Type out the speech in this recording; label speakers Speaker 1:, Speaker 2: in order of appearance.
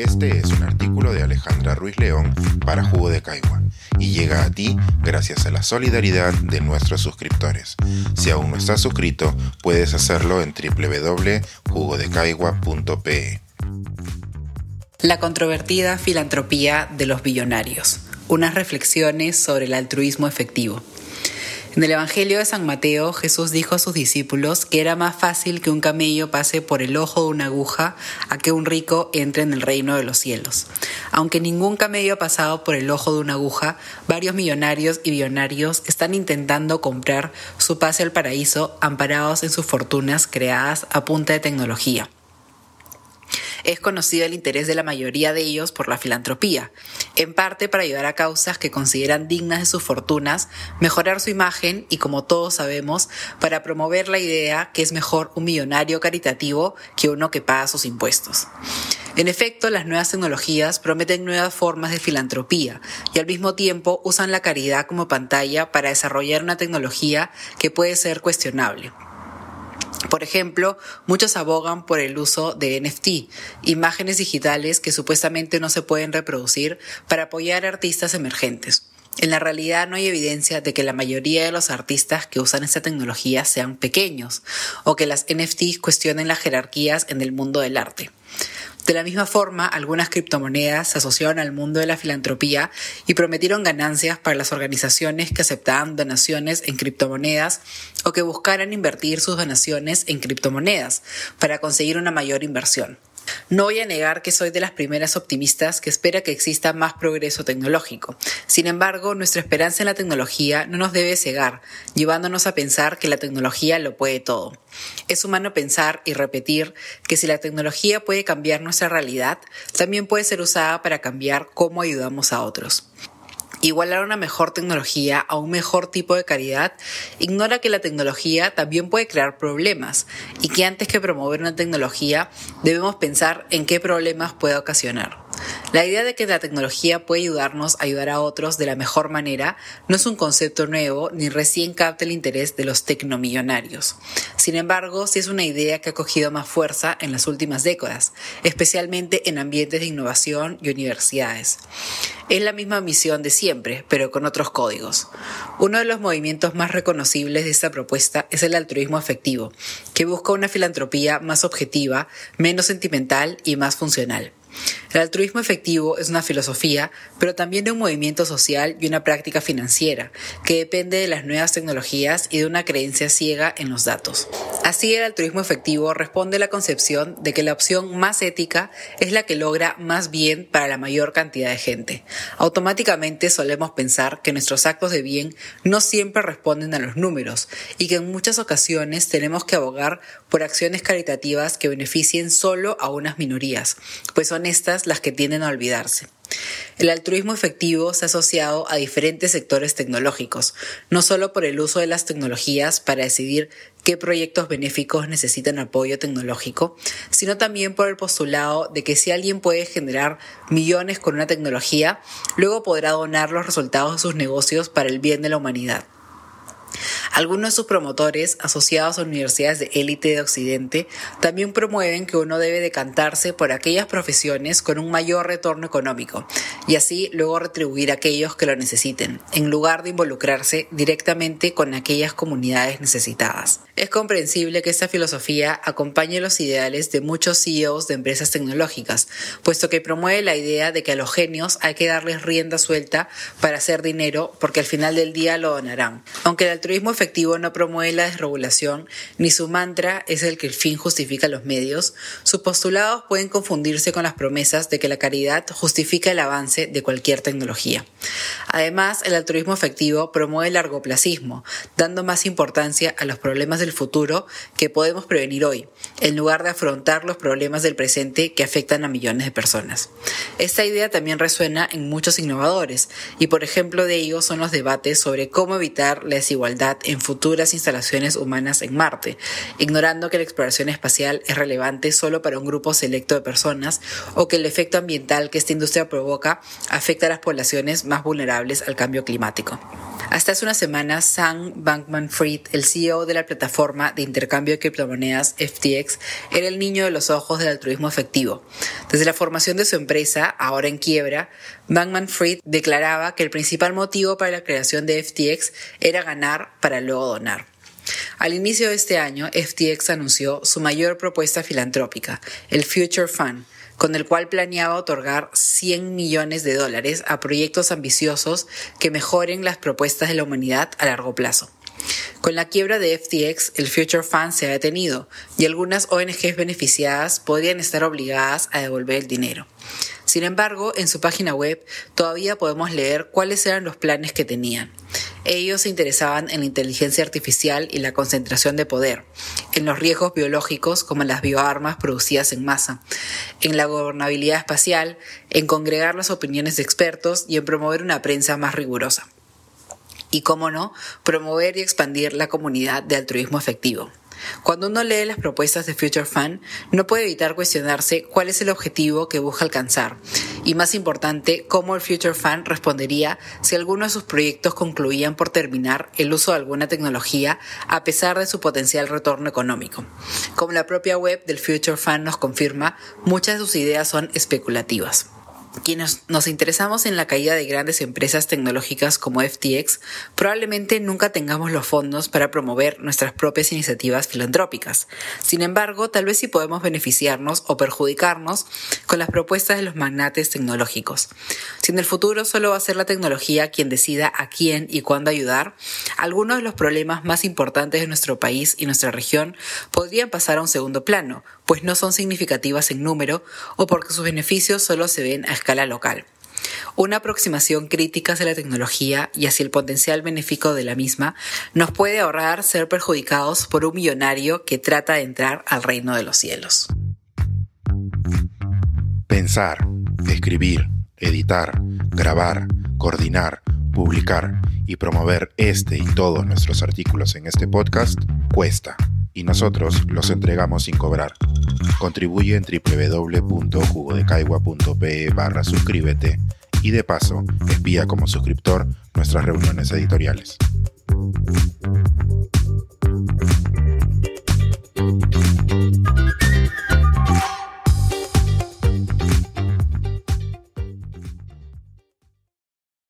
Speaker 1: Este es un artículo de Alejandra Ruiz León para Jugo de Caigua y llega a ti gracias a la solidaridad de nuestros suscriptores. Si aún no estás suscrito, puedes hacerlo en www.jugodecaigua.pe.
Speaker 2: La controvertida filantropía de los billonarios. Unas reflexiones sobre el altruismo efectivo. En el Evangelio de San Mateo, Jesús dijo a sus discípulos que era más fácil que un camello pase por el ojo de una aguja a que un rico entre en el reino de los cielos. Aunque ningún camello ha pasado por el ojo de una aguja, varios millonarios y billonarios están intentando comprar su pase al paraíso amparados en sus fortunas creadas a punta de tecnología. Es conocido el interés de la mayoría de ellos por la filantropía, en parte para ayudar a causas que consideran dignas de sus fortunas, mejorar su imagen y, como todos sabemos, para promover la idea que es mejor un millonario caritativo que uno que paga sus impuestos. En efecto, las nuevas tecnologías prometen nuevas formas de filantropía y al mismo tiempo usan la caridad como pantalla para desarrollar una tecnología que puede ser cuestionable. Por ejemplo, muchos abogan por el uso de NFT, imágenes digitales que supuestamente no se pueden reproducir para apoyar a artistas emergentes. En la realidad no hay evidencia de que la mayoría de los artistas que usan esta tecnología sean pequeños o que las NFTs cuestionen las jerarquías en el mundo del arte. De la misma forma, algunas criptomonedas se asociaron al mundo de la filantropía y prometieron ganancias para las organizaciones que aceptaban donaciones en criptomonedas o que buscaran invertir sus donaciones en criptomonedas para conseguir una mayor inversión. No voy a negar que soy de las primeras optimistas que espera que exista más progreso tecnológico. Sin embargo, nuestra esperanza en la tecnología no nos debe cegar, llevándonos a pensar que la tecnología lo puede todo. Es humano pensar y repetir que si la tecnología puede cambiar nuestra realidad, también puede ser usada para cambiar cómo ayudamos a otros igualar una mejor tecnología a un mejor tipo de calidad, ignora que la tecnología también puede crear problemas y que antes que promover una tecnología debemos pensar en qué problemas puede ocasionar. La idea de que la tecnología puede ayudarnos a ayudar a otros de la mejor manera no es un concepto nuevo ni recién capta el interés de los tecnomillonarios. Sin embargo, sí es una idea que ha cogido más fuerza en las últimas décadas, especialmente en ambientes de innovación y universidades. Es la misma misión de siempre, pero con otros códigos. Uno de los movimientos más reconocibles de esta propuesta es el altruismo efectivo, que busca una filantropía más objetiva, menos sentimental y más funcional. El altruismo efectivo es una filosofía, pero también de un movimiento social y una práctica financiera, que depende de las nuevas tecnologías y de una creencia ciega en los datos. Así, el altruismo efectivo responde a la concepción de que la opción más ética es la que logra más bien para la mayor cantidad de gente. Automáticamente solemos pensar que nuestros actos de bien no siempre responden a los números y que en muchas ocasiones tenemos que abogar por acciones caritativas que beneficien solo a unas minorías, pues son estas las que tienden a olvidarse. El altruismo efectivo se ha asociado a diferentes sectores tecnológicos, no solo por el uso de las tecnologías para decidir qué proyectos benéficos necesitan apoyo tecnológico, sino también por el postulado de que si alguien puede generar millones con una tecnología, luego podrá donar los resultados de sus negocios para el bien de la humanidad. Algunos de sus promotores, asociados a universidades de élite de Occidente, también promueven que uno debe decantarse por aquellas profesiones con un mayor retorno económico y así luego retribuir a aquellos que lo necesiten, en lugar de involucrarse directamente con aquellas comunidades necesitadas. Es comprensible que esta filosofía acompañe los ideales de muchos CEOs de empresas tecnológicas, puesto que promueve la idea de que a los genios hay que darles rienda suelta para hacer dinero porque al final del día lo donarán. Aunque el altruismo efectivo no promueve la desregulación, ni su mantra es el que el fin justifica los medios, sus postulados pueden confundirse con las promesas de que la caridad justifica el avance de cualquier tecnología. Además, el altruismo efectivo promueve el largoplacismo, dando más importancia a los problemas del futuro que podemos prevenir hoy, en lugar de afrontar los problemas del presente que afectan a millones de personas. Esta idea también resuena en muchos innovadores, y por ejemplo de ellos son los debates sobre cómo evitar la desigualdad en futuras instalaciones humanas en Marte, ignorando que la exploración espacial es relevante solo para un grupo selecto de personas o que el efecto ambiental que esta industria provoca afecta a las poblaciones más vulnerables al cambio climático. Hasta hace unas semanas, Sam Bankman-Fried, el CEO de la plataforma de intercambio de criptomonedas FTX, era el niño de los ojos del altruismo efectivo. Desde la formación de su empresa, ahora en quiebra, Bankman-Fried declaraba que el principal motivo para la creación de FTX era ganar para luego donar. Al inicio de este año, FTX anunció su mayor propuesta filantrópica, el Future Fund, con el cual planeaba otorgar 100 millones de dólares a proyectos ambiciosos que mejoren las propuestas de la humanidad a largo plazo. Con la quiebra de FTX, el Future Fund se ha detenido y algunas ONGs beneficiadas podrían estar obligadas a devolver el dinero. Sin embargo, en su página web todavía podemos leer cuáles eran los planes que tenían. Ellos se interesaban en la inteligencia artificial y la concentración de poder, en los riesgos biológicos como las bioarmas producidas en masa, en la gobernabilidad espacial, en congregar las opiniones de expertos y en promover una prensa más rigurosa. Y, cómo no, promover y expandir la comunidad de altruismo efectivo. Cuando uno lee las propuestas de Future Fund, no puede evitar cuestionarse cuál es el objetivo que busca alcanzar y, más importante, cómo el Future Fund respondería si alguno de sus proyectos concluían por terminar el uso de alguna tecnología a pesar de su potencial retorno económico. Como la propia web del Future Fund nos confirma, muchas de sus ideas son especulativas. Quienes nos interesamos en la caída de grandes empresas tecnológicas como FTX, probablemente nunca tengamos los fondos para promover nuestras propias iniciativas filantrópicas. Sin embargo, tal vez sí podemos beneficiarnos o perjudicarnos con las propuestas de los magnates tecnológicos. Si en el futuro solo va a ser la tecnología quien decida a quién y cuándo ayudar, algunos de los problemas más importantes de nuestro país y nuestra región podrían pasar a un segundo plano, pues no son significativas en número o porque sus beneficios solo se ven a escala local. Una aproximación crítica hacia la tecnología y hacia el potencial benéfico de la misma nos puede ahorrar ser perjudicados por un millonario que trata de entrar al reino de los cielos.
Speaker 1: Pensar, escribir, editar, grabar, coordinar, publicar y promover este y todos nuestros artículos en este podcast cuesta y nosotros los entregamos sin cobrar. Contribuye en www.jugodecaigua.pe barra suscríbete y de paso espía como suscriptor nuestras reuniones editoriales.